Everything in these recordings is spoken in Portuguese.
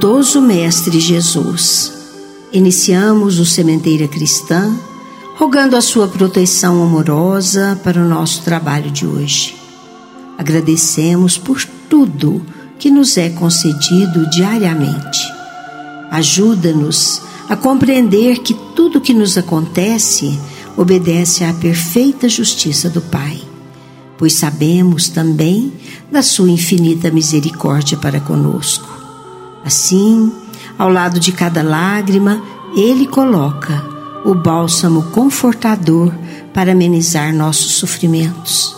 Bondoso Mestre Jesus, iniciamos o Sementeira Cristã rogando a sua proteção amorosa para o nosso trabalho de hoje. Agradecemos por tudo que nos é concedido diariamente. Ajuda-nos a compreender que tudo que nos acontece obedece à perfeita justiça do Pai, pois sabemos também da sua infinita misericórdia para conosco. Assim, ao lado de cada lágrima, ele coloca o bálsamo confortador para amenizar nossos sofrimentos.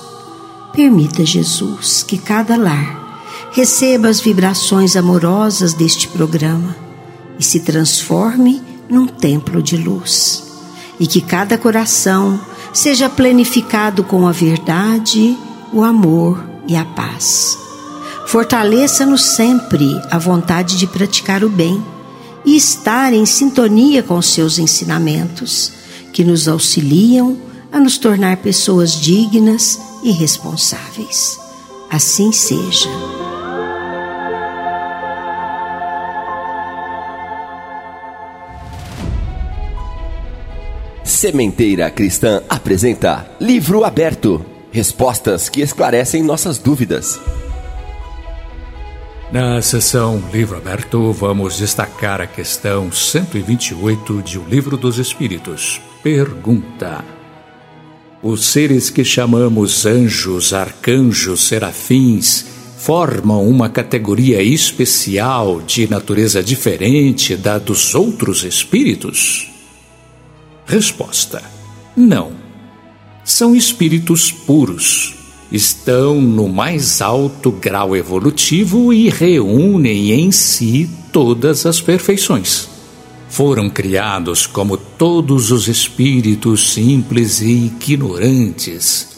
Permita, Jesus, que cada lar receba as vibrações amorosas deste programa e se transforme num templo de luz. E que cada coração seja plenificado com a verdade, o amor e a paz. Fortaleça-nos sempre a vontade de praticar o bem e estar em sintonia com seus ensinamentos, que nos auxiliam a nos tornar pessoas dignas e responsáveis. Assim seja. Sementeira Cristã apresenta Livro Aberto Respostas que esclarecem nossas dúvidas. Na sessão Livro Aberto, vamos destacar a questão 128 de O Livro dos Espíritos. Pergunta: Os seres que chamamos anjos, arcanjos, serafins formam uma categoria especial de natureza diferente da dos outros espíritos? Resposta: Não. São espíritos puros estão no mais alto grau evolutivo e reúnem em si todas as perfeições. Foram criados como todos os espíritos simples e ignorantes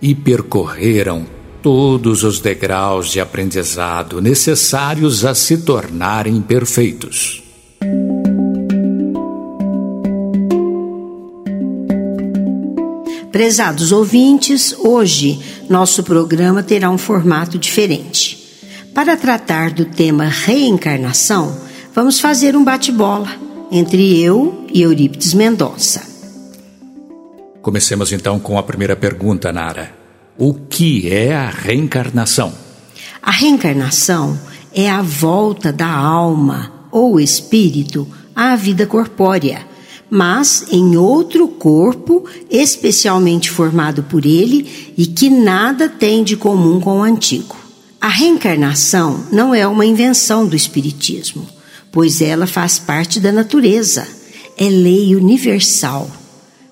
e percorreram todos os degraus de aprendizado necessários a se tornarem perfeitos. Prezados ouvintes, hoje nosso programa terá um formato diferente. Para tratar do tema reencarnação, vamos fazer um bate-bola entre eu e Eurípides Mendonça. Comecemos então com a primeira pergunta, Nara. O que é a reencarnação? A reencarnação é a volta da alma ou espírito à vida corpórea mas em outro corpo especialmente formado por ele e que nada tem de comum com o antigo. A reencarnação não é uma invenção do Espiritismo, pois ela faz parte da natureza, é lei universal.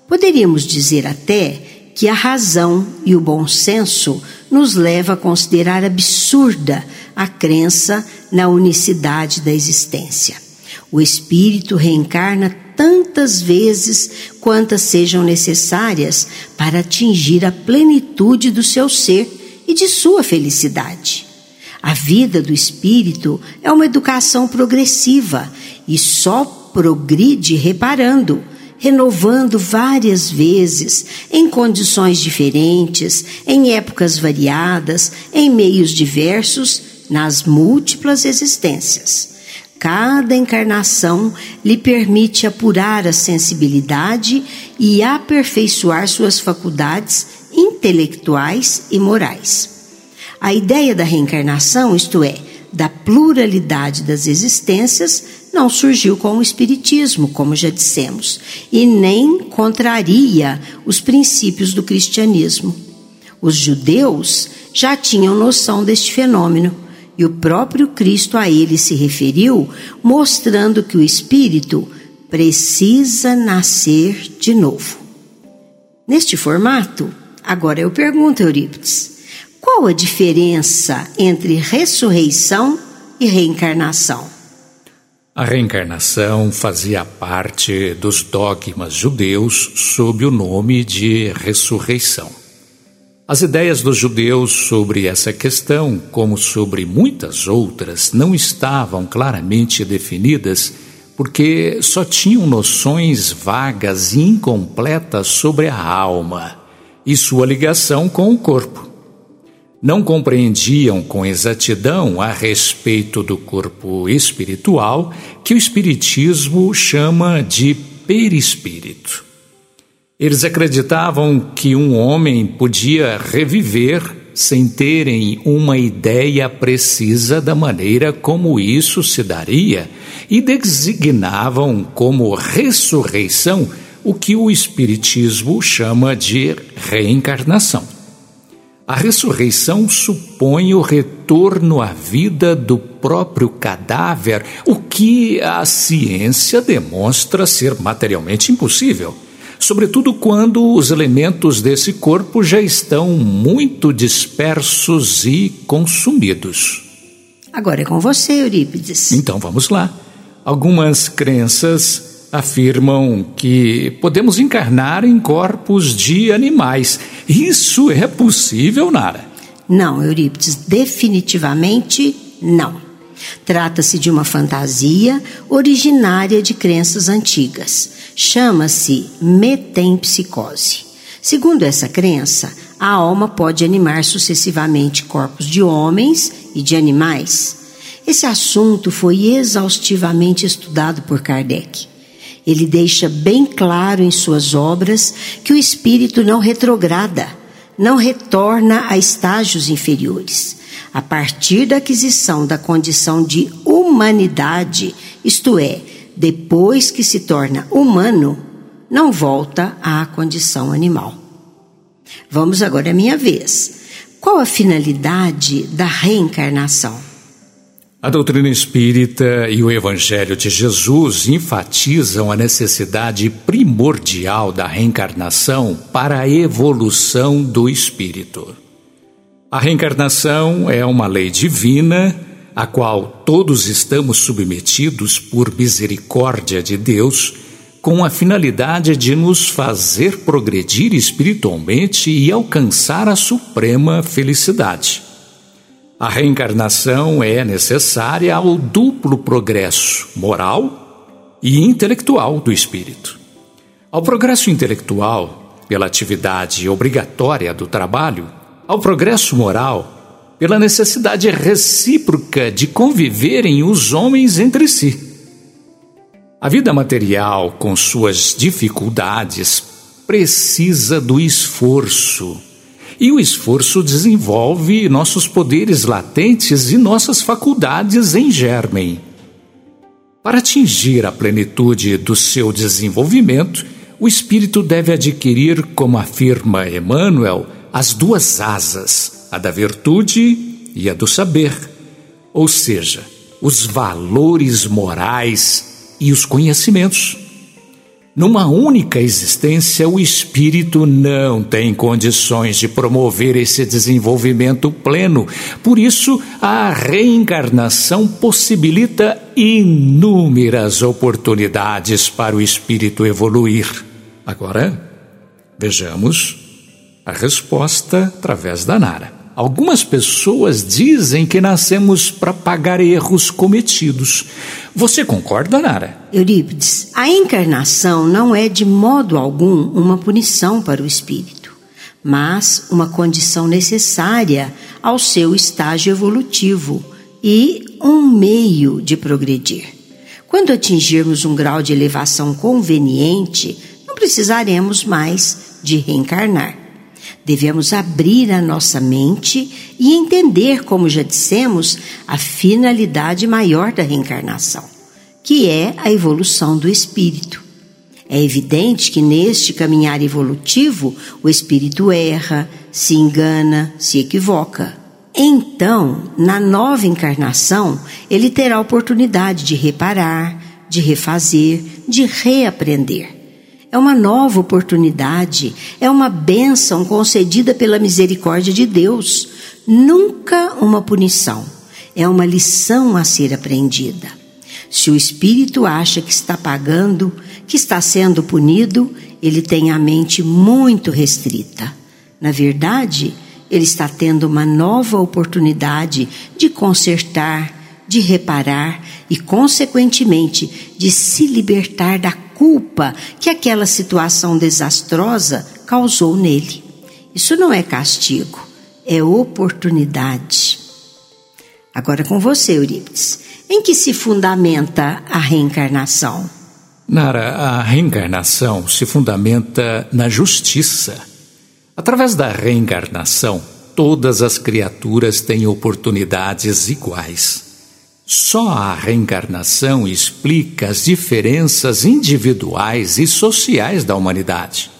Poderíamos dizer até que a razão e o bom senso nos leva a considerar absurda a crença na unicidade da existência. O espírito reencarna tantas vezes quantas sejam necessárias para atingir a plenitude do seu ser e de sua felicidade. A vida do espírito é uma educação progressiva e só progride reparando, renovando várias vezes, em condições diferentes, em épocas variadas, em meios diversos, nas múltiplas existências. Cada encarnação lhe permite apurar a sensibilidade e aperfeiçoar suas faculdades intelectuais e morais. A ideia da reencarnação, isto é, da pluralidade das existências não surgiu com o Espiritismo, como já dissemos, e nem contraria os princípios do cristianismo. Os judeus já tinham noção deste fenômeno e o próprio Cristo a ele se referiu, mostrando que o espírito precisa nascer de novo. Neste formato, agora eu pergunto, Eurípides, qual a diferença entre ressurreição e reencarnação? A reencarnação fazia parte dos dogmas judeus sob o nome de ressurreição. As ideias dos judeus sobre essa questão, como sobre muitas outras, não estavam claramente definidas porque só tinham noções vagas e incompletas sobre a alma e sua ligação com o corpo. Não compreendiam com exatidão a respeito do corpo espiritual que o Espiritismo chama de perispírito. Eles acreditavam que um homem podia reviver sem terem uma ideia precisa da maneira como isso se daria e designavam como ressurreição o que o Espiritismo chama de reencarnação. A ressurreição supõe o retorno à vida do próprio cadáver, o que a ciência demonstra ser materialmente impossível sobretudo quando os elementos desse corpo já estão muito dispersos e consumidos. Agora é com você, Eurípides. Então vamos lá. Algumas crenças afirmam que podemos encarnar em corpos de animais. Isso é possível, Nara? Não, Eurípides, definitivamente não. Trata-se de uma fantasia originária de crenças antigas. Chama-se metempsicose. Segundo essa crença, a alma pode animar sucessivamente corpos de homens e de animais. Esse assunto foi exaustivamente estudado por Kardec. Ele deixa bem claro em suas obras que o espírito não retrograda, não retorna a estágios inferiores a partir da aquisição da condição de humanidade, isto é, depois que se torna humano, não volta à condição animal. Vamos agora à minha vez. Qual a finalidade da reencarnação? A doutrina espírita e o Evangelho de Jesus enfatizam a necessidade primordial da reencarnação para a evolução do espírito. A reencarnação é uma lei divina a qual todos estamos submetidos por misericórdia de Deus, com a finalidade de nos fazer progredir espiritualmente e alcançar a suprema felicidade. A reencarnação é necessária ao duplo progresso moral e intelectual do espírito. Ao progresso intelectual, pela atividade obrigatória do trabalho, ao progresso moral pela necessidade recíproca de conviverem os homens entre si. A vida material, com suas dificuldades, precisa do esforço. E o esforço desenvolve nossos poderes latentes e nossas faculdades em germen. Para atingir a plenitude do seu desenvolvimento, o espírito deve adquirir, como afirma Emmanuel, as duas asas, a da virtude e a do saber, ou seja, os valores morais e os conhecimentos. Numa única existência, o espírito não tem condições de promover esse desenvolvimento pleno. Por isso, a reencarnação possibilita inúmeras oportunidades para o espírito evoluir. Agora, vejamos a resposta através da Nara. Algumas pessoas dizem que nascemos para pagar erros cometidos. Você concorda, Nara? Eurípides, a encarnação não é de modo algum uma punição para o espírito, mas uma condição necessária ao seu estágio evolutivo e um meio de progredir. Quando atingirmos um grau de elevação conveniente, não precisaremos mais de reencarnar. Devemos abrir a nossa mente e entender, como já dissemos, a finalidade maior da reencarnação, que é a evolução do espírito. É evidente que neste caminhar evolutivo o espírito erra, se engana, se equivoca. Então, na nova encarnação, ele terá oportunidade de reparar, de refazer, de reaprender. É uma nova oportunidade, é uma bênção concedida pela misericórdia de Deus, nunca uma punição. É uma lição a ser aprendida. Se o espírito acha que está pagando, que está sendo punido, ele tem a mente muito restrita. Na verdade, ele está tendo uma nova oportunidade de consertar, de reparar e, consequentemente, de se libertar da culpa que aquela situação desastrosa causou nele. Isso não é castigo, é oportunidade. Agora com você, Eurípides. Em que se fundamenta a reencarnação? Nara, a reencarnação se fundamenta na justiça. Através da reencarnação, todas as criaturas têm oportunidades iguais. Só a reencarnação explica as diferenças individuais e sociais da humanidade.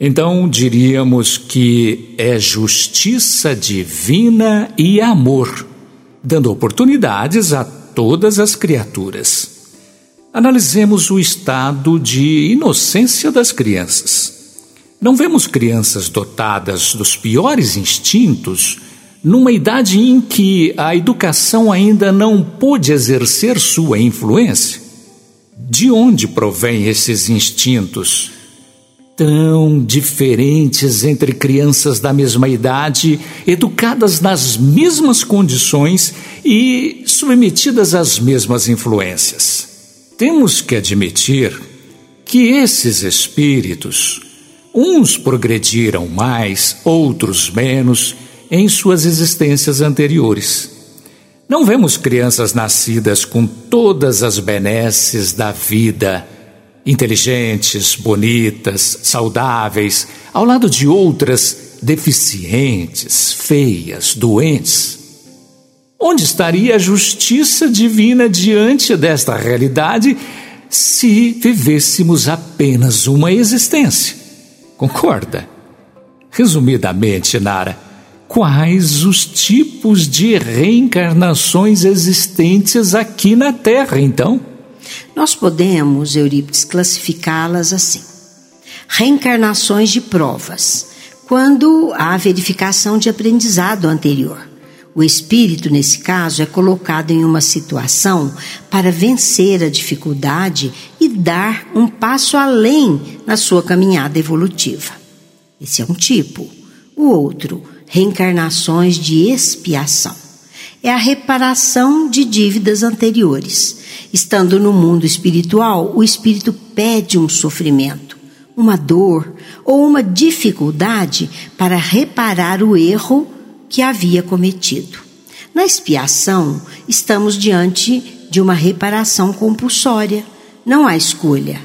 Então diríamos que é justiça divina e amor, dando oportunidades a todas as criaturas. Analisemos o estado de inocência das crianças. Não vemos crianças dotadas dos piores instintos numa idade em que a educação ainda não pôde exercer sua influência? De onde provém esses instintos? Tão diferentes entre crianças da mesma idade, educadas nas mesmas condições e submetidas às mesmas influências. Temos que admitir que esses espíritos, uns progrediram mais, outros menos, em suas existências anteriores. Não vemos crianças nascidas com todas as benesses da vida, inteligentes, bonitas, saudáveis, ao lado de outras deficientes, feias, doentes. Onde estaria a justiça divina diante desta realidade se vivêssemos apenas uma existência? Concorda? Resumidamente, Nara, quais os tipos de reencarnações existentes aqui na Terra, então? Nós podemos, Eurípides, classificá-las assim: reencarnações de provas, quando há verificação de aprendizado anterior. O espírito, nesse caso, é colocado em uma situação para vencer a dificuldade e dar um passo além na sua caminhada evolutiva. Esse é um tipo. O outro, reencarnações de expiação. É a reparação de dívidas anteriores. Estando no mundo espiritual, o espírito pede um sofrimento, uma dor ou uma dificuldade para reparar o erro que havia cometido. Na expiação, estamos diante de uma reparação compulsória. Não há escolha.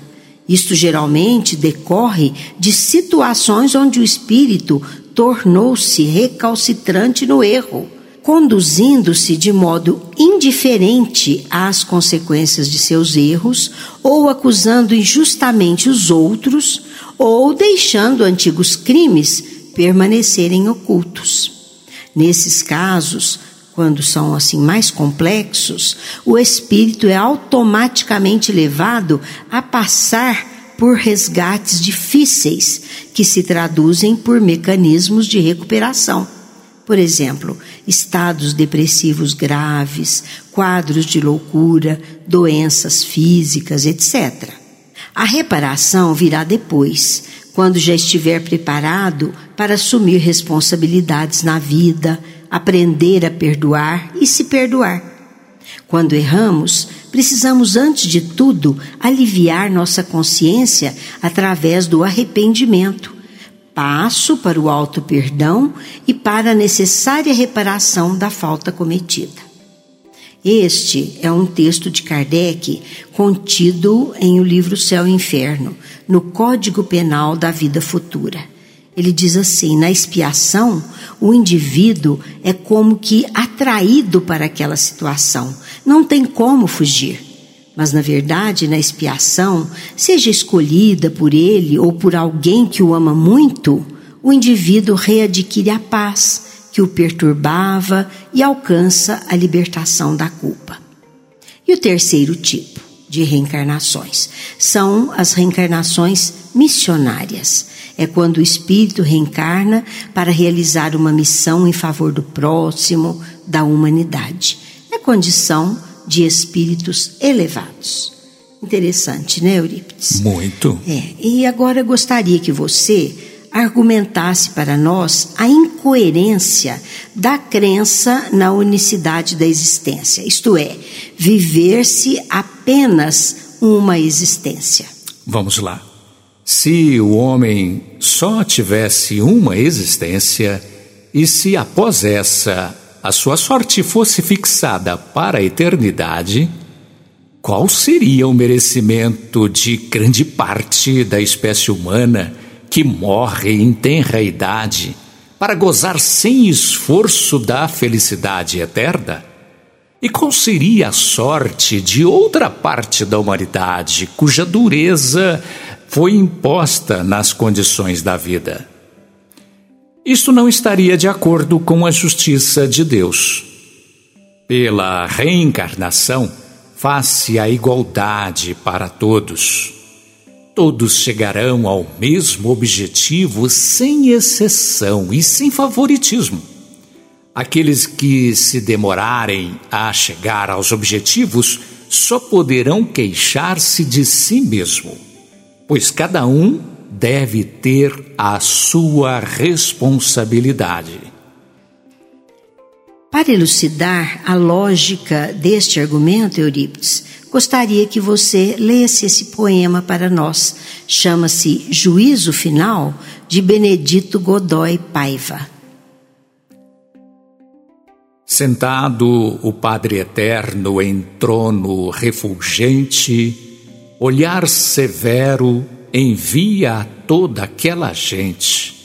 Isto geralmente decorre de situações onde o espírito tornou-se recalcitrante no erro, conduzindo-se de modo indiferente às consequências de seus erros, ou acusando injustamente os outros, ou deixando antigos crimes permanecerem ocultos. Nesses casos, quando são assim mais complexos, o espírito é automaticamente levado a passar por resgates difíceis que se traduzem por mecanismos de recuperação. Por exemplo, estados depressivos graves, quadros de loucura, doenças físicas, etc. A reparação virá depois, quando já estiver preparado para assumir responsabilidades na vida, aprender a perdoar e se perdoar. Quando erramos, precisamos, antes de tudo, aliviar nossa consciência através do arrependimento, passo para o auto-perdão e para a necessária reparação da falta cometida. Este é um texto de Kardec contido em o livro Céu e Inferno, no Código Penal da Vida Futura. Ele diz assim: na expiação, o indivíduo é como que atraído para aquela situação, não tem como fugir. Mas, na verdade, na expiação, seja escolhida por ele ou por alguém que o ama muito, o indivíduo readquire a paz que o perturbava e alcança a libertação da culpa. E o terceiro tipo de reencarnações são as reencarnações missionárias. É quando o espírito reencarna para realizar uma missão em favor do próximo, da humanidade. É condição de espíritos elevados. Interessante, né, Eurípides? Muito. É. E agora gostaria que você argumentasse para nós a incoerência da crença na unicidade da existência, isto é, viver-se apenas uma existência. Vamos lá. Se o homem só tivesse uma existência, e se após essa a sua sorte fosse fixada para a eternidade, qual seria o merecimento de grande parte da espécie humana? que morre em tenra idade para gozar sem esforço da felicidade eterna? E qual seria a sorte de outra parte da humanidade cuja dureza foi imposta nas condições da vida? Isto não estaria de acordo com a justiça de Deus. Pela reencarnação, faz-se a igualdade para todos Todos chegarão ao mesmo objetivo sem exceção e sem favoritismo. Aqueles que se demorarem a chegar aos objetivos só poderão queixar-se de si mesmo, pois cada um deve ter a sua responsabilidade. Para elucidar a lógica deste argumento, Eurípides, gostaria que você lesse esse poema para nós. Chama-se Juízo Final, de Benedito Godoy Paiva. Sentado o Padre Eterno em trono refulgente, olhar severo envia a toda aquela gente.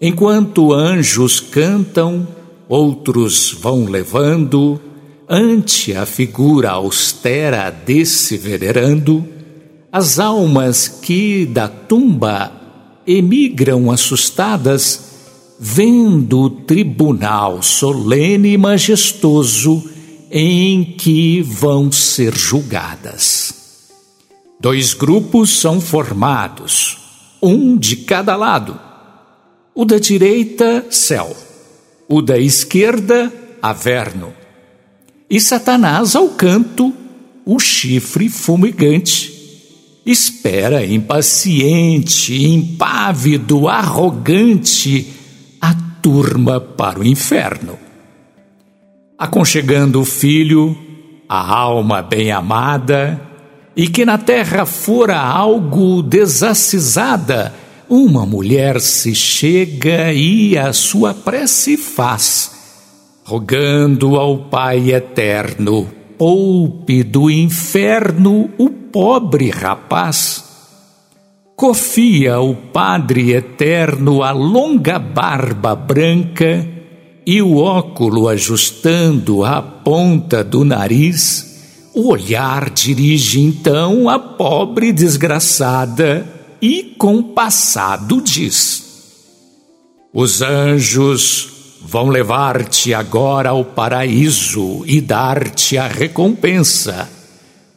Enquanto anjos cantam, outros vão levando ante a figura austera desse venerando, as almas que da tumba emigram assustadas, vendo o tribunal solene e majestoso em que vão ser julgadas. Dois grupos são formados, um de cada lado. O da direita, céu, o da esquerda, averno e Satanás ao canto, o chifre fumegante. Espera impaciente, impávido, arrogante, a turma para o inferno. Aconchegando o filho, a alma bem amada, e que na terra fora algo desacisada, uma mulher se chega e a sua prece faz rogando ao Pai eterno, poupe do inferno o pobre rapaz. Confia o Padre eterno a longa barba branca e o óculo ajustando a ponta do nariz, o olhar dirige então a pobre desgraçada e compassado diz: Os anjos vão levar-te agora ao paraíso e dar-te a recompensa,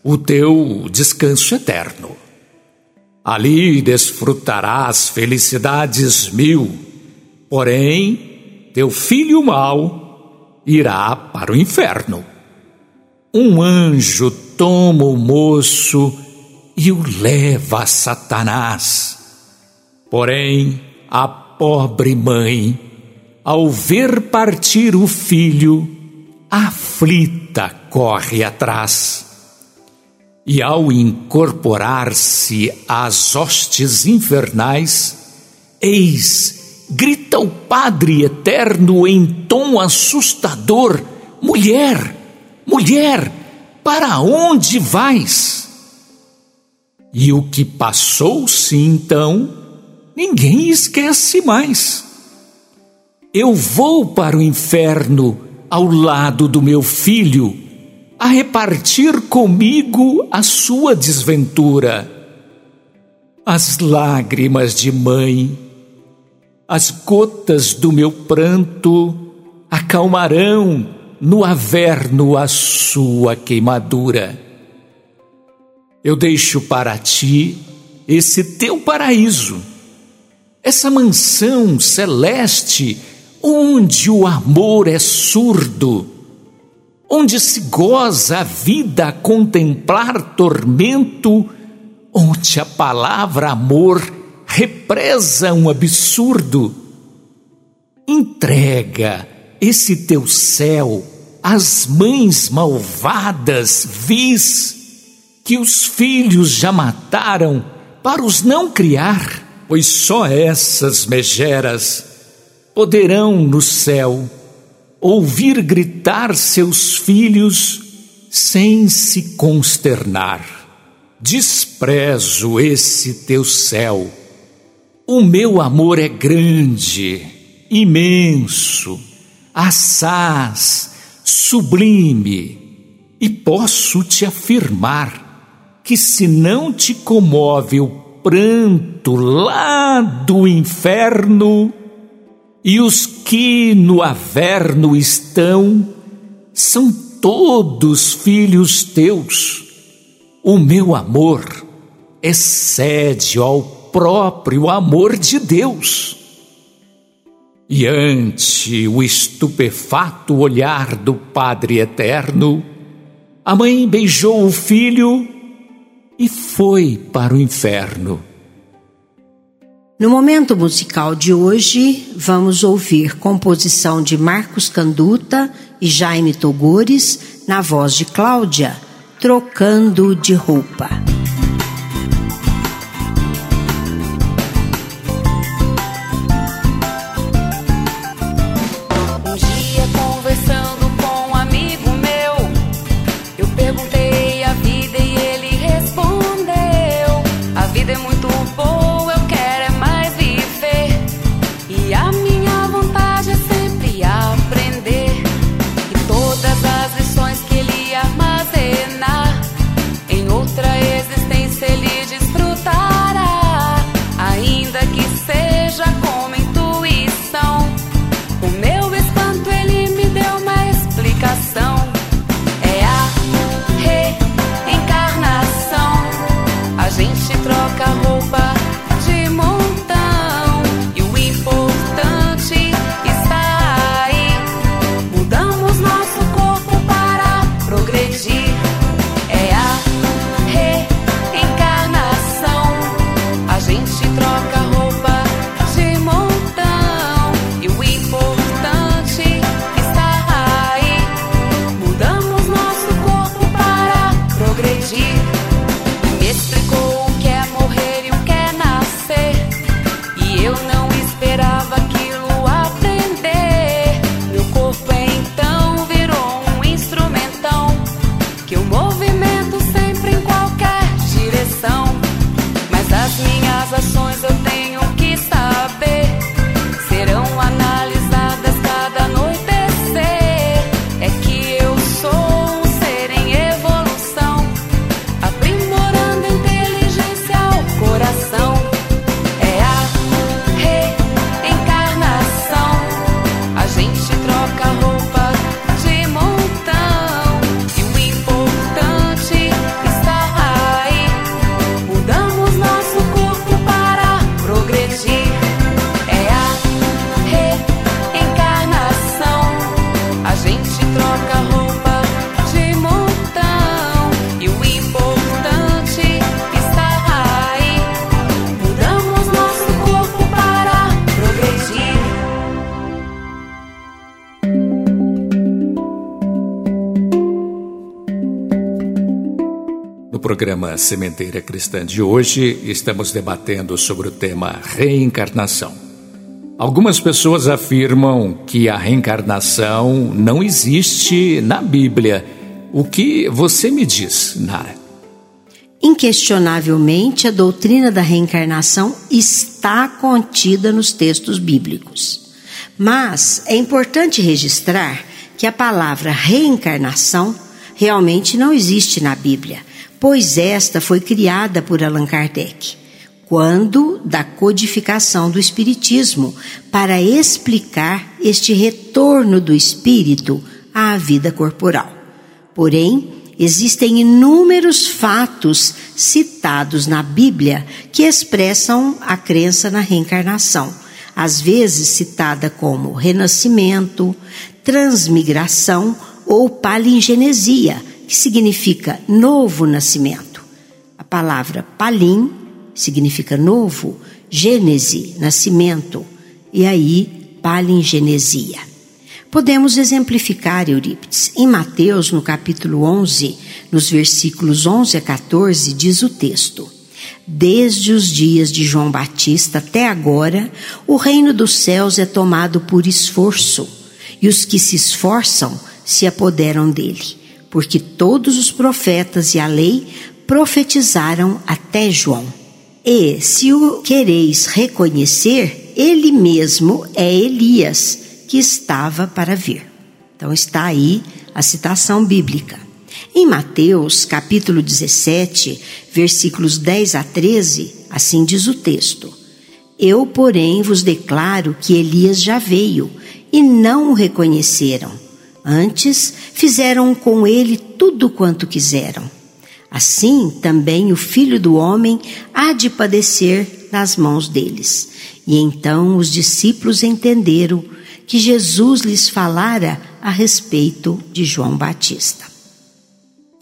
o teu descanso eterno. Ali desfrutarás felicidades mil, porém, teu filho mau irá para o inferno. Um anjo toma o moço e o leva a Satanás. Porém, a pobre mãe ao ver partir o filho, aflita corre atrás. E ao incorporar-se às hostes infernais, eis, grita o Padre Eterno em tom assustador: Mulher, mulher, para onde vais? E o que passou-se então ninguém esquece mais. Eu vou para o inferno ao lado do meu filho, a repartir comigo a sua desventura. As lágrimas de mãe, as gotas do meu pranto acalmarão no averno a sua queimadura. Eu deixo para ti esse teu paraíso, essa mansão celeste onde o amor é surdo, onde se goza a vida a contemplar tormento, onde a palavra amor represa um absurdo. Entrega esse teu céu às mães malvadas, vis, que os filhos já mataram para os não criar, pois só essas megeras poderão no céu ouvir gritar seus filhos sem se consternar. Desprezo esse teu céu. O meu amor é grande, imenso, assaz, sublime, e posso te afirmar que se não te comove o pranto lá do inferno, e os que no averno estão são todos filhos teus. O meu amor excede ao próprio amor de Deus. E ante o estupefato olhar do Padre Eterno, a mãe beijou o filho e foi para o inferno. No momento musical de hoje, vamos ouvir composição de Marcos Canduta e Jaime Togores, na voz de Cláudia, Trocando de Roupa. Programa Sementeira Cristã de hoje, estamos debatendo sobre o tema reencarnação. Algumas pessoas afirmam que a reencarnação não existe na Bíblia. O que você me diz, Nara? Inquestionavelmente, a doutrina da reencarnação está contida nos textos bíblicos. Mas é importante registrar que a palavra reencarnação realmente não existe na Bíblia, pois esta foi criada por Allan Kardec, quando da codificação do Espiritismo, para explicar este retorno do espírito à vida corporal. Porém, existem inúmeros fatos citados na Bíblia que expressam a crença na reencarnação, às vezes citada como renascimento, transmigração ou palingenesia, que significa novo nascimento. A palavra palim significa novo, gênese, nascimento, e aí palingenesia. Podemos exemplificar Eurípides. Em Mateus, no capítulo 11, nos versículos 11 a 14, diz o texto: Desde os dias de João Batista até agora, o reino dos céus é tomado por esforço, e os que se esforçam se apoderam dele, porque todos os profetas e a lei profetizaram até João. E, se o quereis reconhecer, ele mesmo é Elias que estava para vir. Então está aí a citação bíblica. Em Mateus, capítulo 17, versículos 10 a 13, assim diz o texto: Eu, porém, vos declaro que Elias já veio e não o reconheceram. Antes, fizeram com ele tudo quanto quiseram. Assim também o filho do homem há de padecer nas mãos deles. E então os discípulos entenderam que Jesus lhes falara a respeito de João Batista.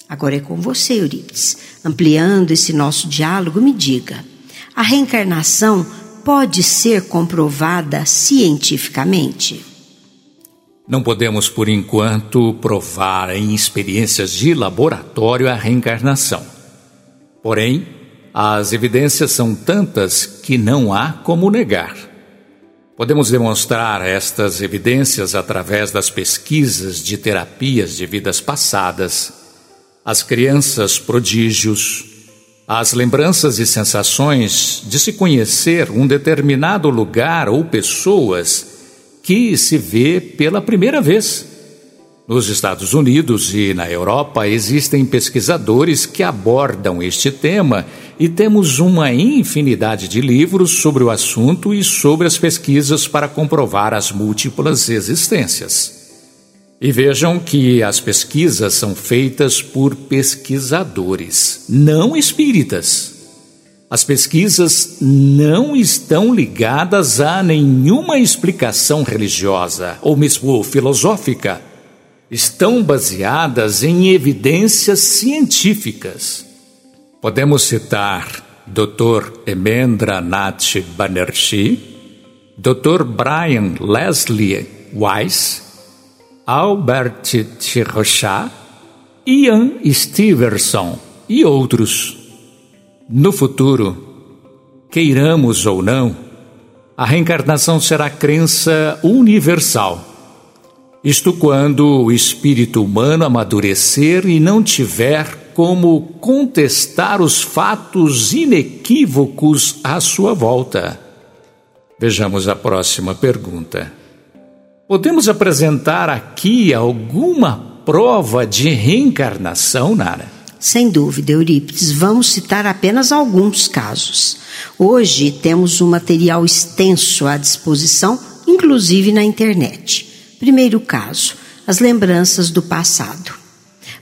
Agora é com você, Eurípides. Ampliando esse nosso diálogo, me diga: a reencarnação pode ser comprovada cientificamente? Não podemos, por enquanto, provar em experiências de laboratório a reencarnação. Porém, as evidências são tantas que não há como negar. Podemos demonstrar estas evidências através das pesquisas de terapias de vidas passadas, as crianças prodígios, as lembranças e sensações de se conhecer um determinado lugar ou pessoas que se vê pela primeira vez. Nos Estados Unidos e na Europa existem pesquisadores que abordam este tema e temos uma infinidade de livros sobre o assunto e sobre as pesquisas para comprovar as múltiplas existências. E vejam que as pesquisas são feitas por pesquisadores, não espíritas. As pesquisas não estão ligadas a nenhuma explicação religiosa ou mesmo filosófica estão baseadas em evidências científicas. Podemos citar Dr. Emendra Nath Banerjee, Dr. Brian Leslie Weiss, Albert Tirochat, Ian Stevenson e outros. No futuro, queiramos ou não, a reencarnação será crença universal isto quando o espírito humano amadurecer e não tiver como contestar os fatos inequívocos à sua volta. Vejamos a próxima pergunta. Podemos apresentar aqui alguma prova de reencarnação, Nara? Sem dúvida, Eurípides, vamos citar apenas alguns casos. Hoje temos um material extenso à disposição, inclusive na internet. Primeiro caso, as lembranças do passado.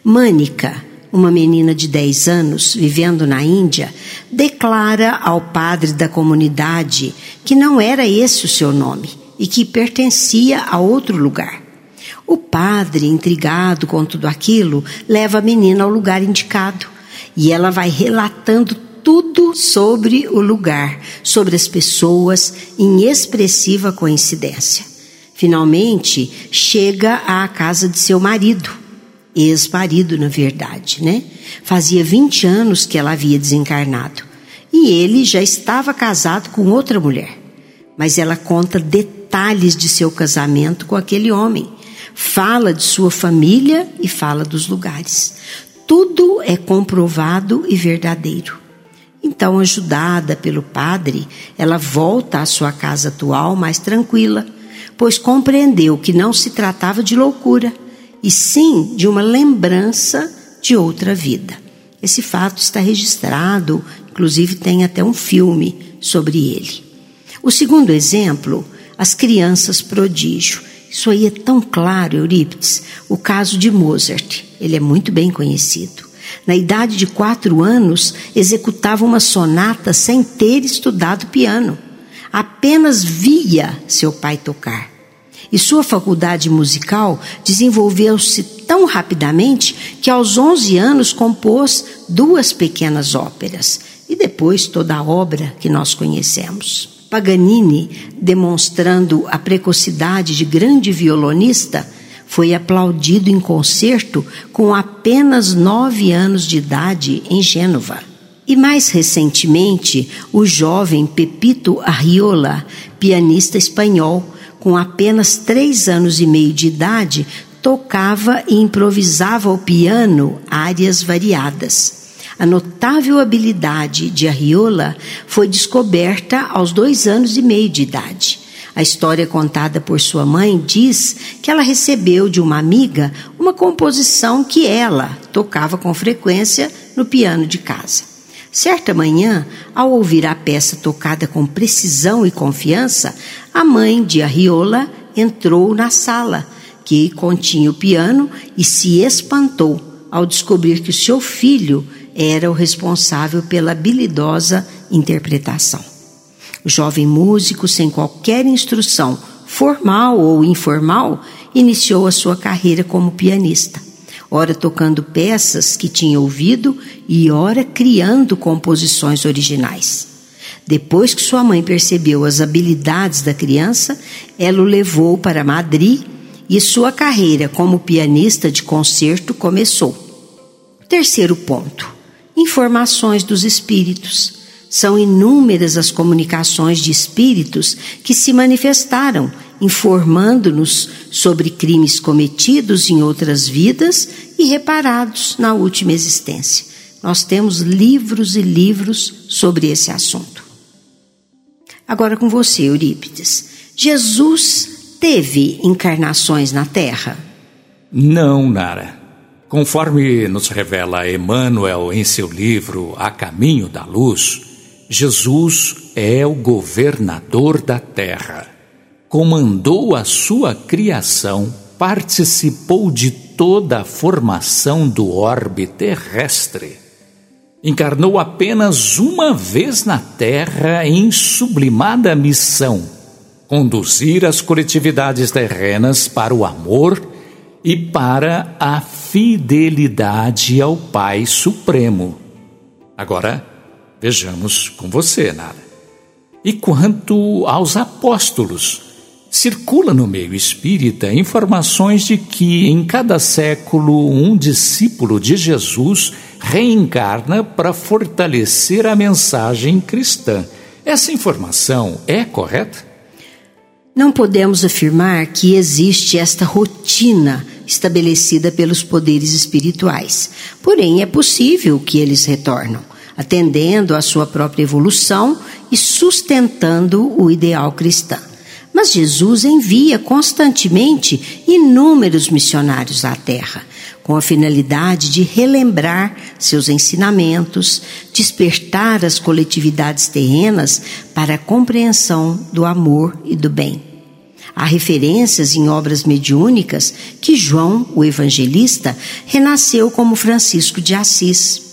Mânica, uma menina de 10 anos vivendo na Índia, declara ao padre da comunidade que não era esse o seu nome e que pertencia a outro lugar. O padre, intrigado com tudo aquilo, leva a menina ao lugar indicado e ela vai relatando tudo sobre o lugar, sobre as pessoas, em expressiva coincidência. Finalmente, chega à casa de seu marido, ex-marido, na verdade, né? Fazia 20 anos que ela havia desencarnado e ele já estava casado com outra mulher. Mas ela conta detalhes de seu casamento com aquele homem, fala de sua família e fala dos lugares. tudo é comprovado e verdadeiro. Então, ajudada pelo padre, ela volta à sua casa atual mais tranquila, pois compreendeu que não se tratava de loucura, e sim de uma lembrança de outra vida. Esse fato está registrado, inclusive tem até um filme sobre ele. O segundo exemplo, as crianças prodígio. Isso aí é tão claro, Eurípides, o caso de Mozart. Ele é muito bem conhecido na idade de quatro anos, executava uma sonata sem ter estudado piano. Apenas via seu pai tocar. E sua faculdade musical desenvolveu-se tão rapidamente que aos 11 anos compôs duas pequenas óperas e depois toda a obra que nós conhecemos. Paganini, demonstrando a precocidade de grande violonista, foi aplaudido em concerto com apenas nove anos de idade em Gênova. E mais recentemente, o jovem Pepito Arriola, pianista espanhol, com apenas três anos e meio de idade, tocava e improvisava ao piano áreas variadas. A notável habilidade de Arriola foi descoberta aos dois anos e meio de idade. A história contada por sua mãe diz que ela recebeu de uma amiga uma composição que ela tocava com frequência no piano de casa. Certa manhã, ao ouvir a peça tocada com precisão e confiança, a mãe de Arriola entrou na sala que continha o piano e se espantou ao descobrir que o seu filho era o responsável pela habilidosa interpretação. O jovem músico, sem qualquer instrução, formal ou informal, iniciou a sua carreira como pianista, ora tocando peças que tinha ouvido e ora criando composições originais. Depois que sua mãe percebeu as habilidades da criança, ela o levou para Madrid e sua carreira como pianista de concerto começou. Terceiro ponto: informações dos espíritos. São inúmeras as comunicações de espíritos que se manifestaram, informando-nos sobre crimes cometidos em outras vidas e reparados na última existência. Nós temos livros e livros sobre esse assunto. Agora com você, Eurípides. Jesus teve encarnações na Terra? Não, Nara. Conforme nos revela Emmanuel em seu livro A Caminho da Luz, Jesus é o governador da terra. Comandou a sua criação, participou de toda a formação do orbe terrestre. Encarnou apenas uma vez na terra em sublimada missão conduzir as coletividades terrenas para o amor e para a fidelidade ao Pai Supremo. Agora, Vejamos com você, Nara. E quanto aos apóstolos, circula no meio espírita informações de que em cada século um discípulo de Jesus reencarna para fortalecer a mensagem cristã. Essa informação é correta? Não podemos afirmar que existe esta rotina estabelecida pelos poderes espirituais. Porém, é possível que eles retornam atendendo à sua própria evolução e sustentando o ideal cristão. Mas Jesus envia constantemente inúmeros missionários à Terra, com a finalidade de relembrar seus ensinamentos, despertar as coletividades terrenas para a compreensão do amor e do bem. Há referências em obras mediúnicas que João, o evangelista, renasceu como Francisco de Assis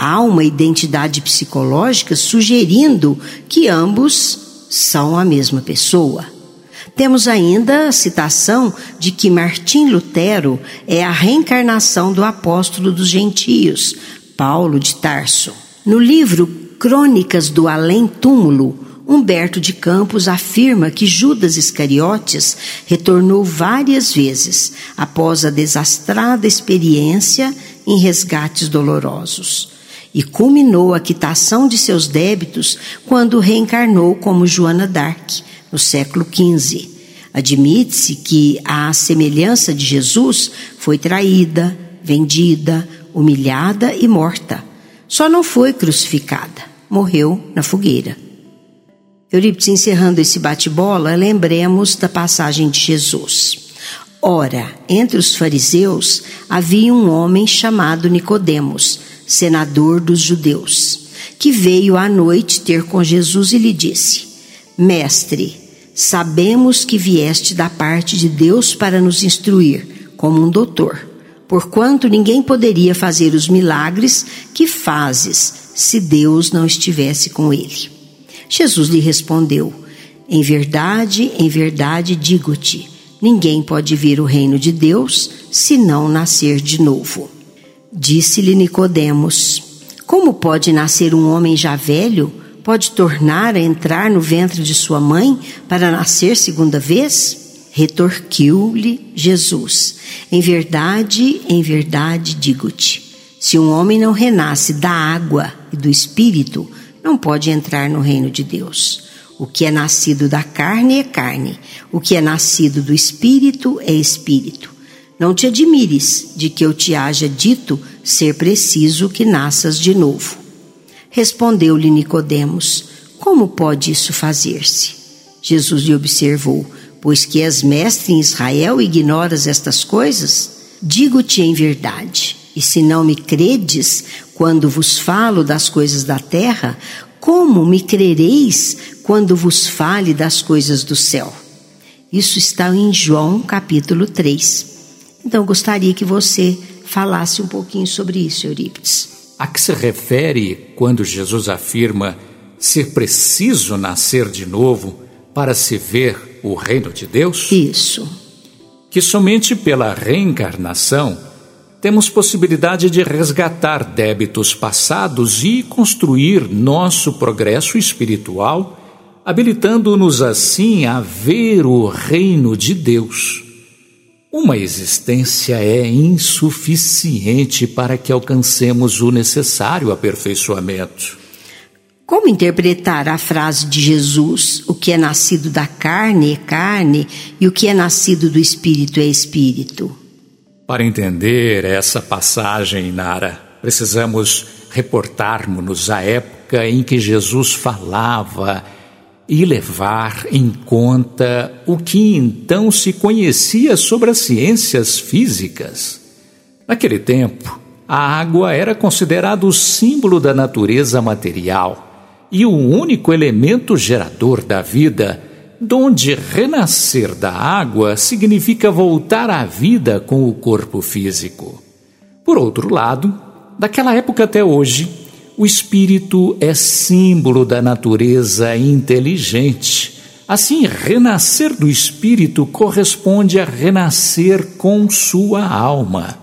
há uma identidade psicológica sugerindo que ambos são a mesma pessoa. Temos ainda a citação de que Martim Lutero é a reencarnação do apóstolo dos gentios, Paulo de Tarso. No livro Crônicas do Além Túmulo, Humberto de Campos afirma que Judas Iscariotes retornou várias vezes após a desastrada experiência em resgates dolorosos e culminou a quitação de seus débitos quando reencarnou como Joana d'Arc, no século XV. Admite-se que, à semelhança de Jesus, foi traída, vendida, humilhada e morta. Só não foi crucificada, morreu na fogueira. Eurípides, encerrando esse bate-bola, lembremos da passagem de Jesus. Ora, entre os fariseus havia um homem chamado Nicodemos, senador dos judeus, que veio à noite ter com Jesus e lhe disse: Mestre, sabemos que vieste da parte de Deus para nos instruir, como um doutor, porquanto ninguém poderia fazer os milagres que fazes se Deus não estivesse com ele. Jesus lhe respondeu: Em verdade, em verdade digo-te, Ninguém pode vir o reino de Deus se não nascer de novo. Disse-lhe Nicodemos: Como pode nascer um homem já velho? Pode tornar a entrar no ventre de sua mãe para nascer segunda vez? Retorquiu-lhe Jesus: Em verdade, em verdade digo-te: se um homem não renasce da água e do espírito, não pode entrar no reino de Deus. O que é nascido da carne é carne, o que é nascido do espírito é espírito. Não te admires de que eu te haja dito ser preciso que nasças de novo. Respondeu-lhe Nicodemos: Como pode isso fazer-se? Jesus lhe observou: Pois que és mestre em Israel e ignoras estas coisas? Digo-te em verdade, e se não me credes quando vos falo das coisas da terra, como me crereis quando vos fale das coisas do céu? Isso está em João capítulo 3. Então gostaria que você falasse um pouquinho sobre isso, Eurípides. A que se refere quando Jesus afirma ser preciso nascer de novo para se ver o reino de Deus? Isso. Que somente pela reencarnação temos possibilidade de resgatar débitos passados e construir nosso progresso espiritual, habilitando-nos assim a ver o reino de Deus. Uma existência é insuficiente para que alcancemos o necessário aperfeiçoamento. Como interpretar a frase de Jesus: o que é nascido da carne é carne e o que é nascido do espírito é espírito? Para entender essa passagem, Nara, precisamos reportarmos-nos à época em que Jesus falava e levar em conta o que então se conhecia sobre as ciências físicas. Naquele tempo, a água era considerada o símbolo da natureza material e o único elemento gerador da vida donde renascer da água significa voltar à vida com o corpo físico. Por outro lado, daquela época até hoje, o espírito é símbolo da natureza inteligente. Assim, renascer do espírito corresponde a renascer com sua alma.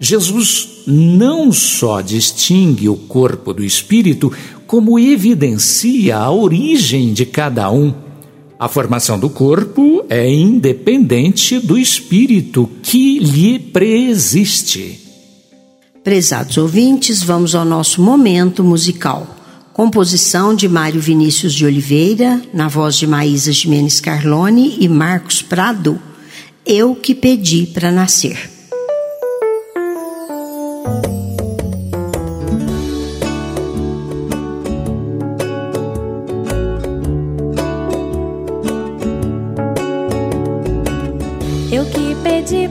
Jesus não só distingue o corpo do espírito, como evidencia a origem de cada um a formação do corpo é independente do espírito que lhe preexiste. Prezados ouvintes, vamos ao nosso momento musical. Composição de Mário Vinícius de Oliveira, na voz de Maísa Jimenez Carlone e Marcos Prado. Eu que pedi para nascer.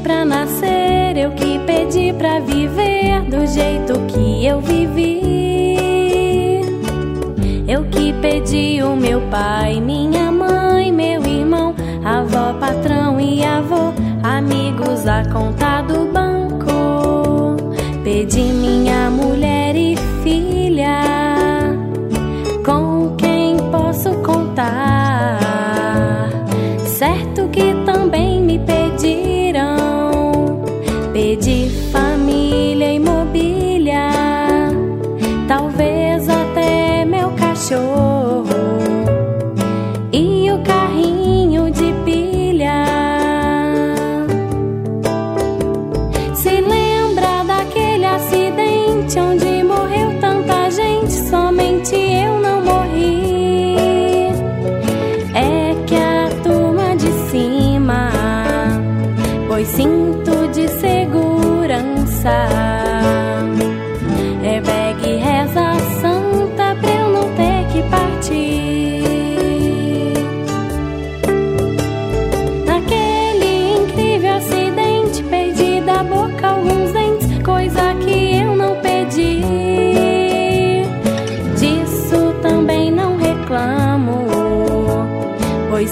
Pra nascer, eu que pedi pra viver do jeito que eu vivi. Eu que pedi o meu pai, minha mãe, meu irmão, avó, patrão e avô, amigos, a conta do banco. Pedi minha mulher e filha,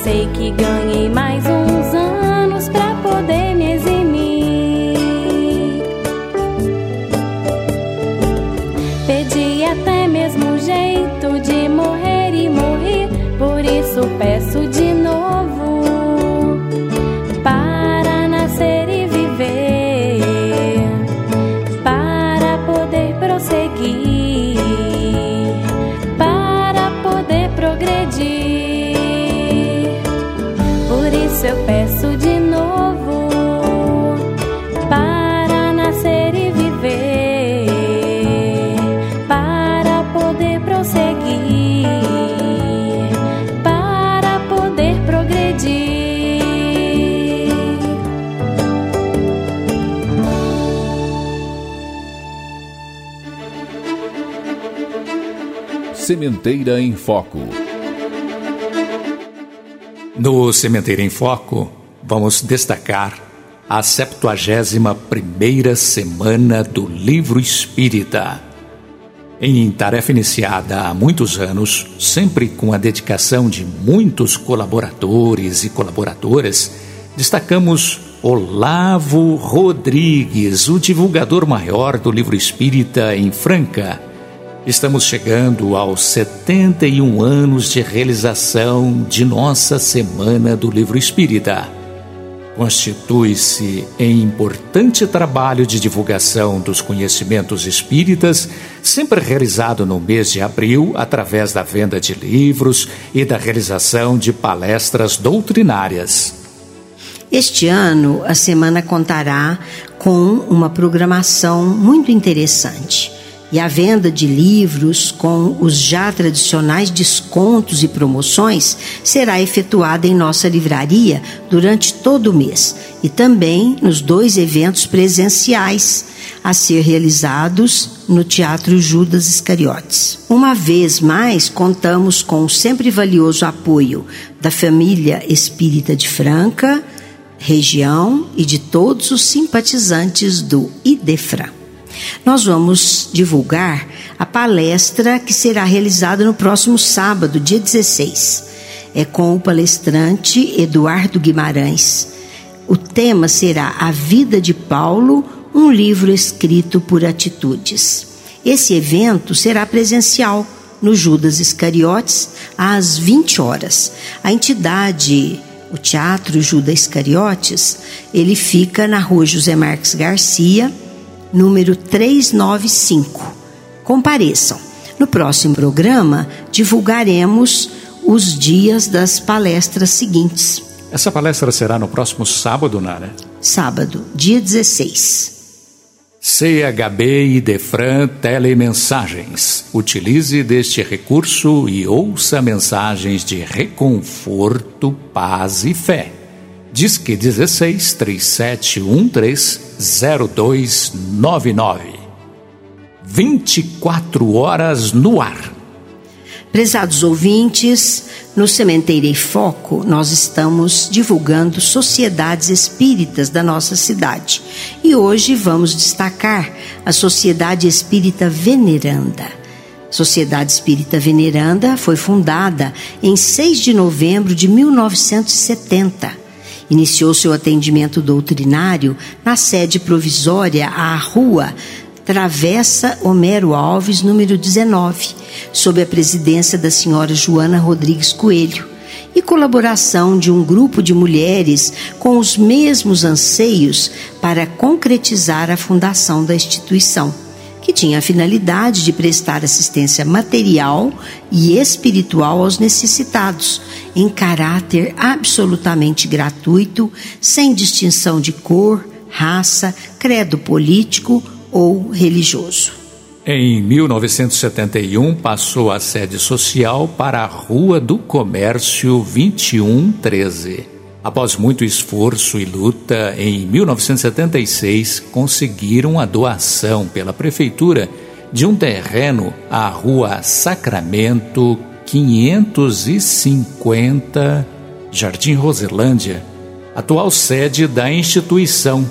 sei que peço de novo para nascer e viver, para poder prosseguir, para poder progredir. Sementeira em Foco. No Sementeiro em Foco, vamos destacar a 71 primeira semana do Livro Espírita. Em tarefa iniciada há muitos anos, sempre com a dedicação de muitos colaboradores e colaboradoras, destacamos Olavo Rodrigues, o divulgador maior do Livro Espírita em Franca. Estamos chegando aos 71 anos de realização de nossa Semana do Livro Espírita. Constitui-se em importante trabalho de divulgação dos conhecimentos espíritas, sempre realizado no mês de abril através da venda de livros e da realização de palestras doutrinárias. Este ano, a semana contará com uma programação muito interessante. E a venda de livros com os já tradicionais descontos e promoções será efetuada em nossa livraria durante todo o mês e também nos dois eventos presenciais a ser realizados no Teatro Judas Iscariotes. Uma vez mais, contamos com o sempre valioso apoio da família espírita de Franca, região e de todos os simpatizantes do IDEFRAN. Nós vamos divulgar a palestra que será realizada no próximo sábado, dia 16. É com o palestrante Eduardo Guimarães. O tema será A Vida de Paulo, um livro escrito por atitudes. Esse evento será presencial no Judas Iscariotes às 20 horas. A entidade o Teatro Judas Iscariotes, ele fica na rua José Marques Garcia, número 395. Compareçam. No próximo programa, divulgaremos os dias das palestras seguintes. Essa palestra será no próximo sábado, Nara? Sábado, dia 16. CHB e Defran Telemensagens. Utilize deste recurso e ouça mensagens de reconforto, paz e fé. Disque 16 3713 0299. 24 horas no ar. Prezados ouvintes, no Sementeira e Foco, nós estamos divulgando sociedades espíritas da nossa cidade. E hoje vamos destacar a Sociedade Espírita Veneranda. Sociedade Espírita Veneranda foi fundada em 6 de novembro de 1970. Iniciou seu atendimento doutrinário na sede provisória à Rua Travessa Homero Alves, número 19, sob a presidência da senhora Joana Rodrigues Coelho, e colaboração de um grupo de mulheres com os mesmos anseios para concretizar a fundação da instituição, que tinha a finalidade de prestar assistência material e espiritual aos necessitados, em caráter absolutamente gratuito, sem distinção de cor, raça, credo político ou religioso. Em 1971, passou a sede social para a Rua do Comércio 2113. Após muito esforço e luta, em 1976 conseguiram a doação pela prefeitura de um terreno à Rua Sacramento 550, Jardim Roselândia, atual sede da instituição.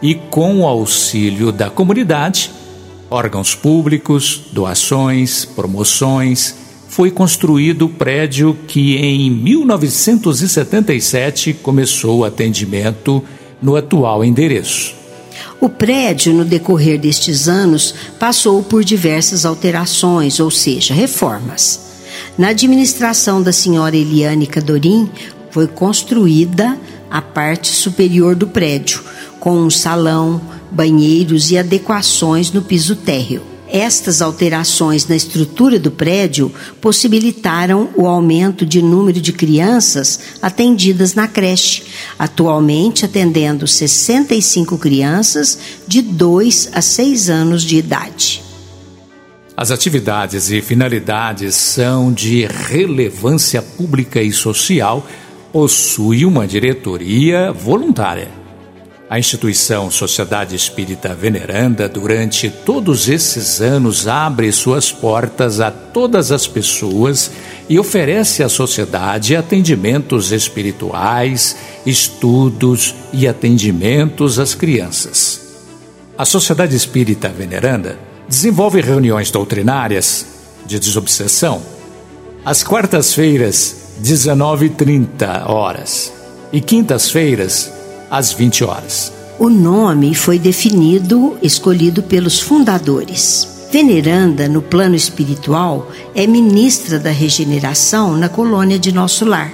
E com o auxílio da comunidade, órgãos públicos, doações, promoções, foi construído o prédio que em 1977 começou o atendimento no atual endereço. O prédio, no decorrer destes anos, passou por diversas alterações, ou seja, reformas. Na administração da senhora Eliane Cadorim, foi construída a parte superior do prédio, com um salão, banheiros e adequações no piso térreo. Estas alterações na estrutura do prédio possibilitaram o aumento de número de crianças atendidas na creche, atualmente atendendo 65 crianças de 2 a 6 anos de idade. As atividades e finalidades são de relevância pública e social, possui uma diretoria voluntária a instituição Sociedade Espírita Veneranda, durante todos esses anos, abre suas portas a todas as pessoas e oferece à sociedade atendimentos espirituais, estudos e atendimentos às crianças. A Sociedade Espírita Veneranda desenvolve reuniões doutrinárias de desobsessão às quartas-feiras, 19h30 horas, e quintas-feiras, às 20 horas. O nome foi definido, escolhido pelos fundadores. Veneranda, no plano espiritual, é ministra da regeneração na colônia de Nosso Lar.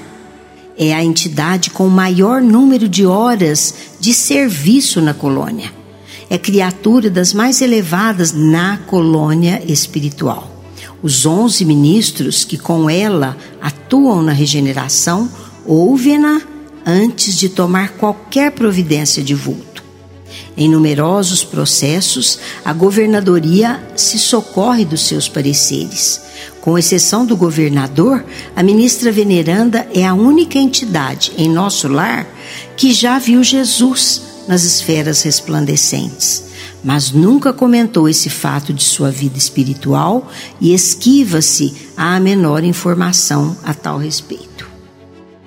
É a entidade com o maior número de horas de serviço na colônia. É criatura das mais elevadas na colônia espiritual. Os onze ministros que com ela atuam na regeneração ouvem-na antes de tomar qualquer providência de vulto. Em numerosos processos, a governadoria se socorre dos seus pareceres. Com exceção do governador, a ministra veneranda é a única entidade em nosso lar que já viu Jesus nas esferas resplandecentes, mas nunca comentou esse fato de sua vida espiritual e esquiva-se à menor informação a tal respeito.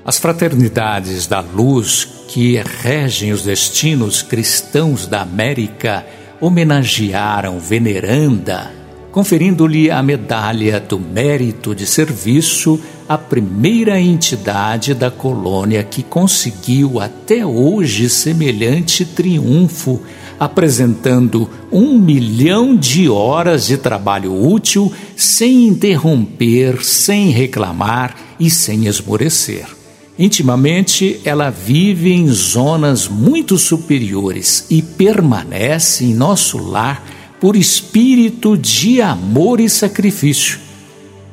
As fraternidades da luz que regem os destinos cristãos da América homenagearam Veneranda, conferindo-lhe a medalha do mérito de serviço, a primeira entidade da colônia que conseguiu até hoje semelhante triunfo, apresentando um milhão de horas de trabalho útil sem interromper, sem reclamar e sem esmorecer. Intimamente, ela vive em zonas muito superiores e permanece em nosso lar por espírito de amor e sacrifício.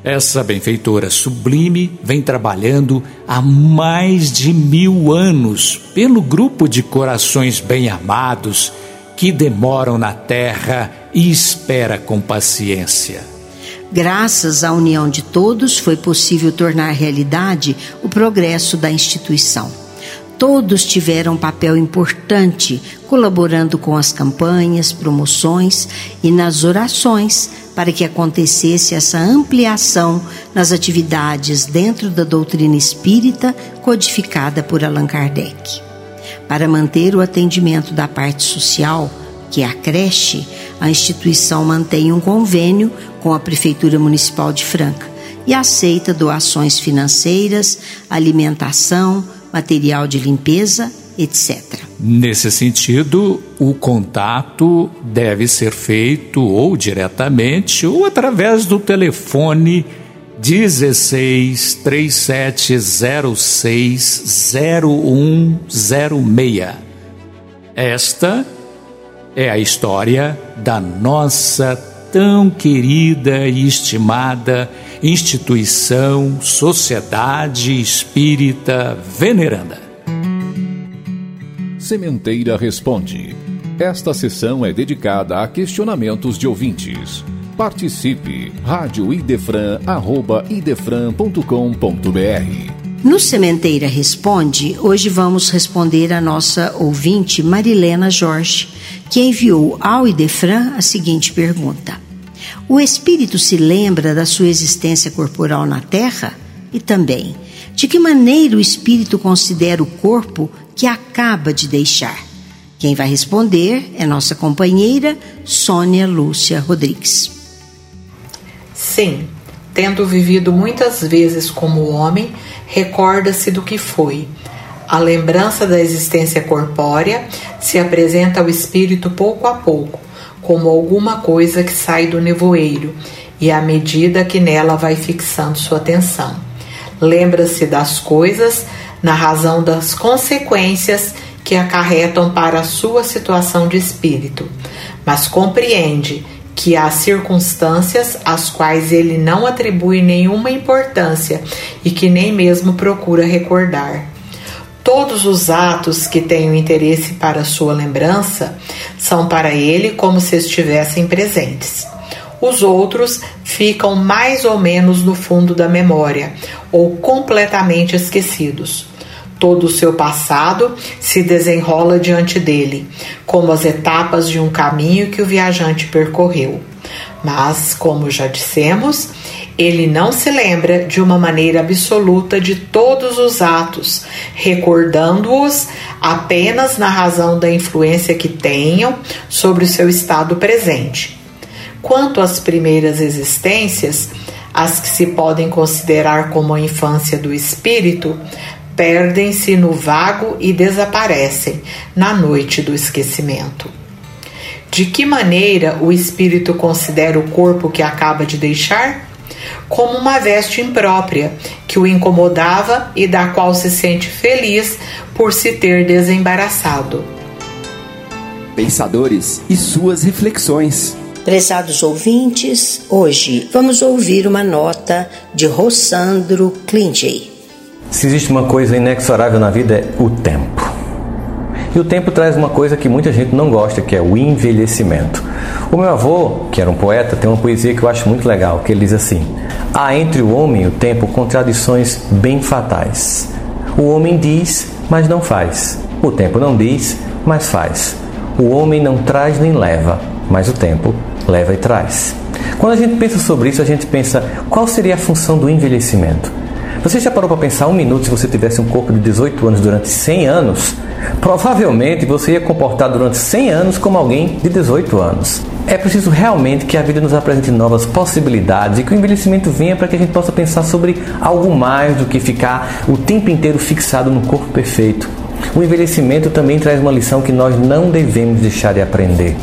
Essa benfeitora sublime vem trabalhando há mais de mil anos pelo grupo de corações bem-amados que demoram na terra e espera com paciência. Graças à união de todos, foi possível tornar realidade o progresso da instituição. Todos tiveram um papel importante, colaborando com as campanhas, promoções e nas orações para que acontecesse essa ampliação nas atividades dentro da doutrina espírita codificada por Allan Kardec. Para manter o atendimento da parte social, que é a creche, a instituição mantém um convênio com a Prefeitura Municipal de Franca e aceita doações financeiras, alimentação, material de limpeza, etc. Nesse sentido, o contato deve ser feito ou diretamente ou através do telefone 16 3706 0106. Esta é a história da nossa tão querida e estimada instituição Sociedade Espírita Veneranda. Sementeira Responde. Esta sessão é dedicada a questionamentos de ouvintes. Participe! Rádio Idefran, arroba idefran.com.br no Sementeira Responde, hoje vamos responder a nossa ouvinte Marilena Jorge, que enviou ao Idefran a seguinte pergunta: O espírito se lembra da sua existência corporal na Terra? E também, de que maneira o espírito considera o corpo que acaba de deixar? Quem vai responder é nossa companheira Sônia Lúcia Rodrigues. Sim, tendo vivido muitas vezes como homem, recorda-se do que foi. A lembrança da existência corpórea se apresenta ao espírito pouco a pouco, como alguma coisa que sai do nevoeiro, e à medida que nela vai fixando sua atenção. Lembra-se das coisas na razão das consequências que acarretam para a sua situação de espírito, mas compreende que há circunstâncias às quais ele não atribui nenhuma importância e que nem mesmo procura recordar. Todos os atos que tenham interesse para sua lembrança são para ele como se estivessem presentes. Os outros ficam mais ou menos no fundo da memória ou completamente esquecidos. Todo o seu passado se desenrola diante dele, como as etapas de um caminho que o viajante percorreu. Mas, como já dissemos, ele não se lembra de uma maneira absoluta de todos os atos, recordando-os apenas na razão da influência que tenham sobre o seu estado presente. Quanto às primeiras existências, as que se podem considerar como a infância do espírito, perdem-se no vago e desaparecem na noite do esquecimento. De que maneira o espírito considera o corpo que acaba de deixar? Como uma veste imprópria que o incomodava e da qual se sente feliz por se ter desembaraçado. Pensadores e suas reflexões. Prezados ouvintes, hoje vamos ouvir uma nota de Rossandro Clingy. Se existe uma coisa inexorável na vida é o tempo. E o tempo traz uma coisa que muita gente não gosta, que é o envelhecimento. O meu avô, que era um poeta, tem uma poesia que eu acho muito legal, que ele diz assim: Há entre o homem e o tempo contradições bem fatais. O homem diz, mas não faz. O tempo não diz, mas faz. O homem não traz nem leva, mas o tempo leva e traz. Quando a gente pensa sobre isso, a gente pensa qual seria a função do envelhecimento. Você já parou para pensar um minuto se você tivesse um corpo de 18 anos durante 100 anos? Provavelmente você ia comportar durante 100 anos como alguém de 18 anos. É preciso realmente que a vida nos apresente novas possibilidades e que o envelhecimento venha para que a gente possa pensar sobre algo mais do que ficar o tempo inteiro fixado no corpo perfeito. O envelhecimento também traz uma lição que nós não devemos deixar de aprender.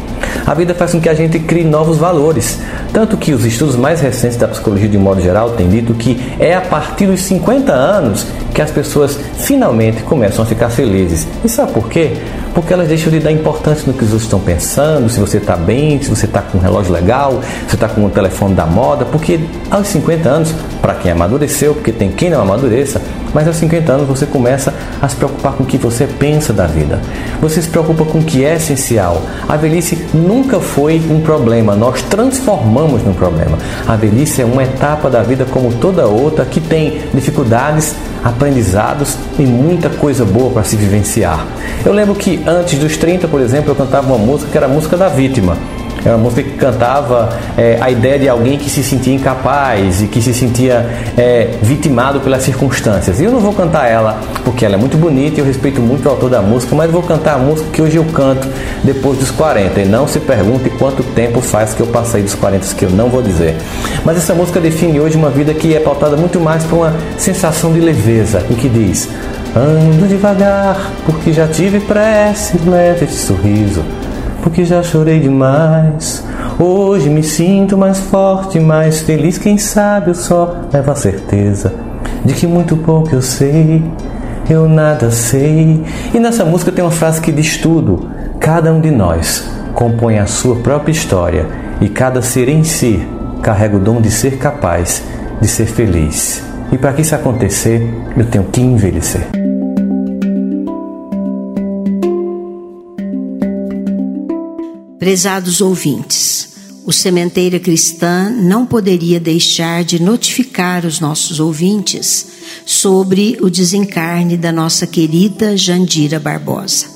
A vida faz com que a gente crie novos valores. Tanto que os estudos mais recentes da psicologia, de modo geral, têm dito que é a partir dos 50 anos que as pessoas finalmente começam a ficar felizes. E sabe por quê? Porque elas deixam de dar importância no que os outros estão pensando, se você está bem, se você está com um relógio legal, se você está com um telefone da moda, porque aos 50 anos, para quem amadureceu, porque tem quem não amadureça, mas aos 50 anos você começa a se preocupar com o que você pensa da vida. Você se preocupa com o que é essencial. A velhice nunca foi um problema, nós transformamos num problema. A velhice é uma etapa da vida como toda outra que tem dificuldades, aprendizados e muita coisa boa para se vivenciar. Eu lembro que antes dos 30, por exemplo, eu cantava uma música que era a música da vítima. Era uma música que cantava é, a ideia de alguém que se sentia incapaz e que se sentia é, vitimado pelas circunstâncias. E eu não vou cantar ela porque ela é muito bonita e eu respeito muito o autor da música, mas vou cantar a música que hoje eu canto depois dos 40. E não se pergunte quanto tempo faz que eu passei dos 40, que eu não vou dizer. Mas essa música define hoje uma vida que é pautada muito mais por uma sensação de leveza e que diz: Ando devagar, porque já tive pressa, leve esse sorriso porque já chorei demais. Hoje me sinto mais forte, mais feliz. Quem sabe eu só levo a certeza de que muito pouco eu sei, eu nada sei. E nessa música tem uma frase que diz tudo: cada um de nós compõe a sua própria história e cada ser em si carrega o dom de ser capaz de ser feliz. E para que isso acontecer, eu tenho que envelhecer. Prezados ouvintes, o Sementeira Cristã não poderia deixar de notificar os nossos ouvintes sobre o desencarne da nossa querida Jandira Barbosa.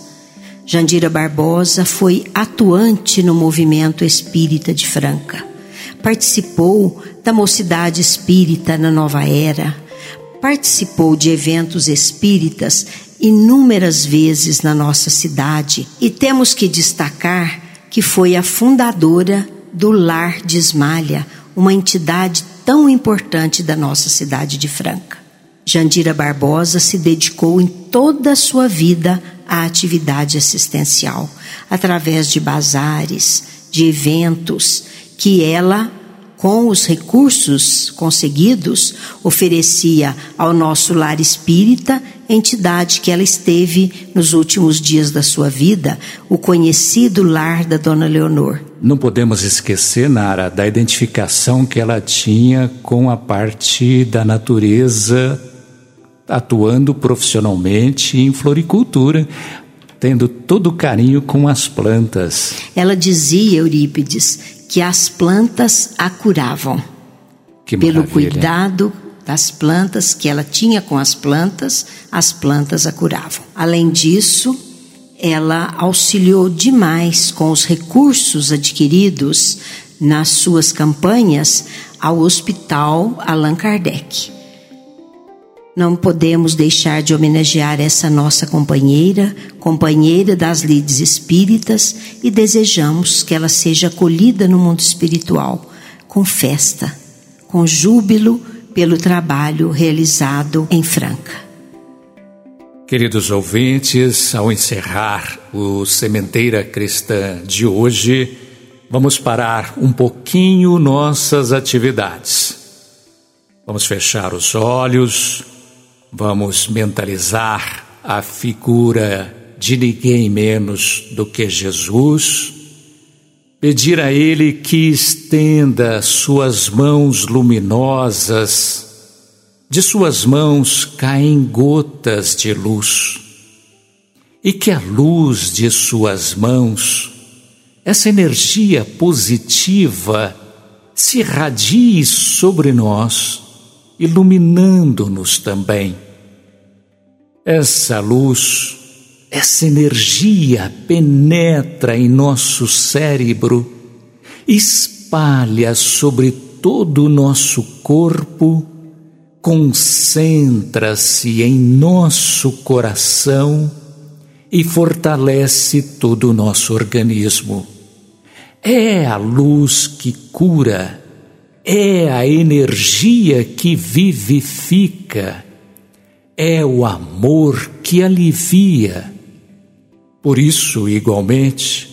Jandira Barbosa foi atuante no movimento espírita de Franca. Participou da Mocidade Espírita na Nova Era, participou de eventos espíritas inúmeras vezes na nossa cidade e temos que destacar que foi a fundadora do Lar de Esmalha, uma entidade tão importante da nossa cidade de Franca. Jandira Barbosa se dedicou em toda a sua vida à atividade assistencial, através de bazares, de eventos que ela com os recursos conseguidos, oferecia ao nosso lar espírita, entidade que ela esteve nos últimos dias da sua vida, o conhecido lar da Dona Leonor. Não podemos esquecer, Nara, da identificação que ela tinha com a parte da natureza, atuando profissionalmente em floricultura, tendo todo o carinho com as plantas. Ela dizia, Eurípides, que as plantas a curavam. Que Pelo maravilha. cuidado das plantas que ela tinha com as plantas, as plantas a curavam. Além disso, ela auxiliou demais com os recursos adquiridos nas suas campanhas ao Hospital Allan Kardec. Não podemos deixar de homenagear essa nossa companheira, companheira das lides espíritas, e desejamos que ela seja acolhida no mundo espiritual com festa, com júbilo pelo trabalho realizado em Franca. Queridos ouvintes, ao encerrar o Sementeira Cristã de hoje, vamos parar um pouquinho nossas atividades. Vamos fechar os olhos, vamos mentalizar a figura de ninguém menos do que Jesus, pedir a Ele que estenda suas mãos luminosas, de suas mãos caem gotas de luz, e que a luz de suas mãos, essa energia positiva, se irradie sobre nós, iluminando-nos também. Essa luz, essa energia penetra em nosso cérebro, espalha sobre todo o nosso corpo, concentra-se em nosso coração e fortalece todo o nosso organismo. É a luz que cura, é a energia que vivifica, é o amor que alivia. Por isso, igualmente,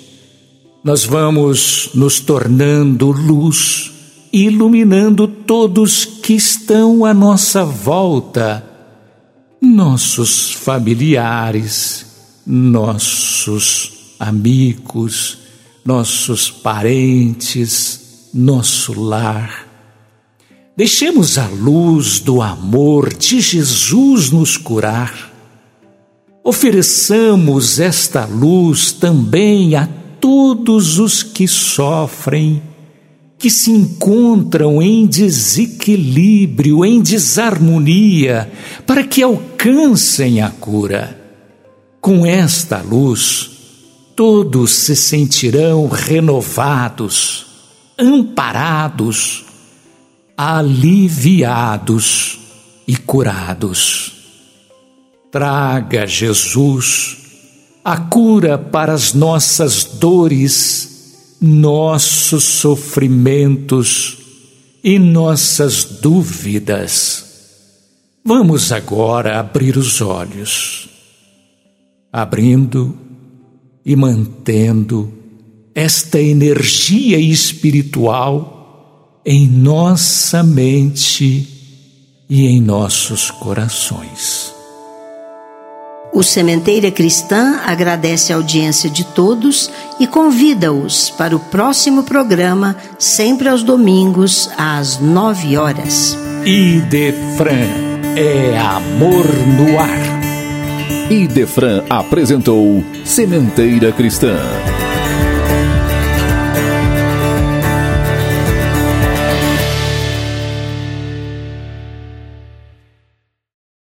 nós vamos nos tornando luz, iluminando todos que estão à nossa volta, nossos familiares, nossos amigos, nossos parentes, nosso lar. Deixemos a luz do amor de Jesus nos curar. Ofereçamos esta luz também a todos os que sofrem, que se encontram em desequilíbrio, em desarmonia, para que alcancem a cura. Com esta luz, todos se sentirão renovados, amparados, aliviados e curados. Traga, Jesus, a cura para as nossas dores, nossos sofrimentos e nossas dúvidas. Vamos agora abrir os olhos, abrindo e mantendo esta energia espiritual em nossa mente e em nossos corações. O Sementeira Cristã agradece a audiência de todos e convida-os para o próximo programa, sempre aos domingos, às nove horas. Idefran é amor no ar. Idefran apresentou Sementeira Cristã.